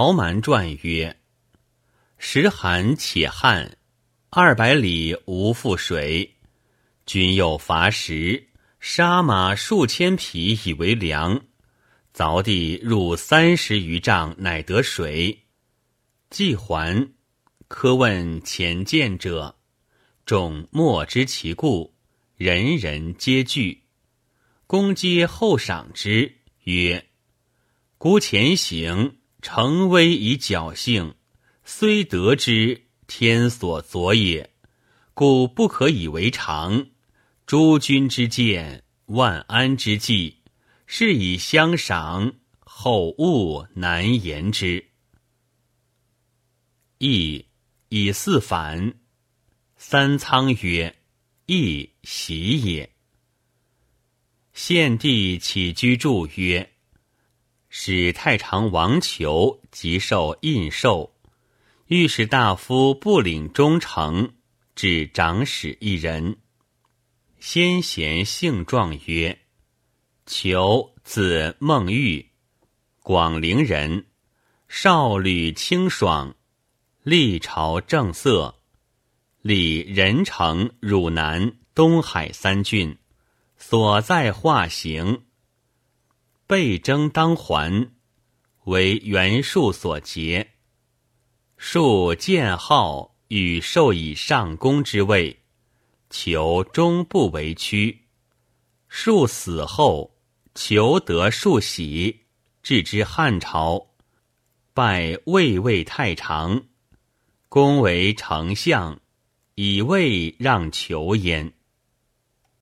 陶蛮传曰：“时寒且旱，二百里无复水。君又伐食，杀马数千匹以为粮。凿地入三十余丈，乃得水。既还，科问前见者，众莫知其故，人人皆惧。公皆后赏之，曰：‘孤前行。’”成威以侥幸，虽得之，天所佐也，故不可以为常。诸君之见，万安之计，是以相赏，后物难言之。亦以四反，三仓曰：“亦喜也。”献帝起居注曰。使太常王求即受印绶，御史大夫不领忠诚，至长史一人。先贤姓状曰：“求字孟玉，广陵人，少履清爽，历朝正色，历仁城、汝南、东海三郡，所在化行。”被征当还，为袁术所劫。术见号，与授以上公之位，求终不为屈。术死后，求得数喜，至之汉朝，拜魏魏太常，公为丞相，以位让求焉。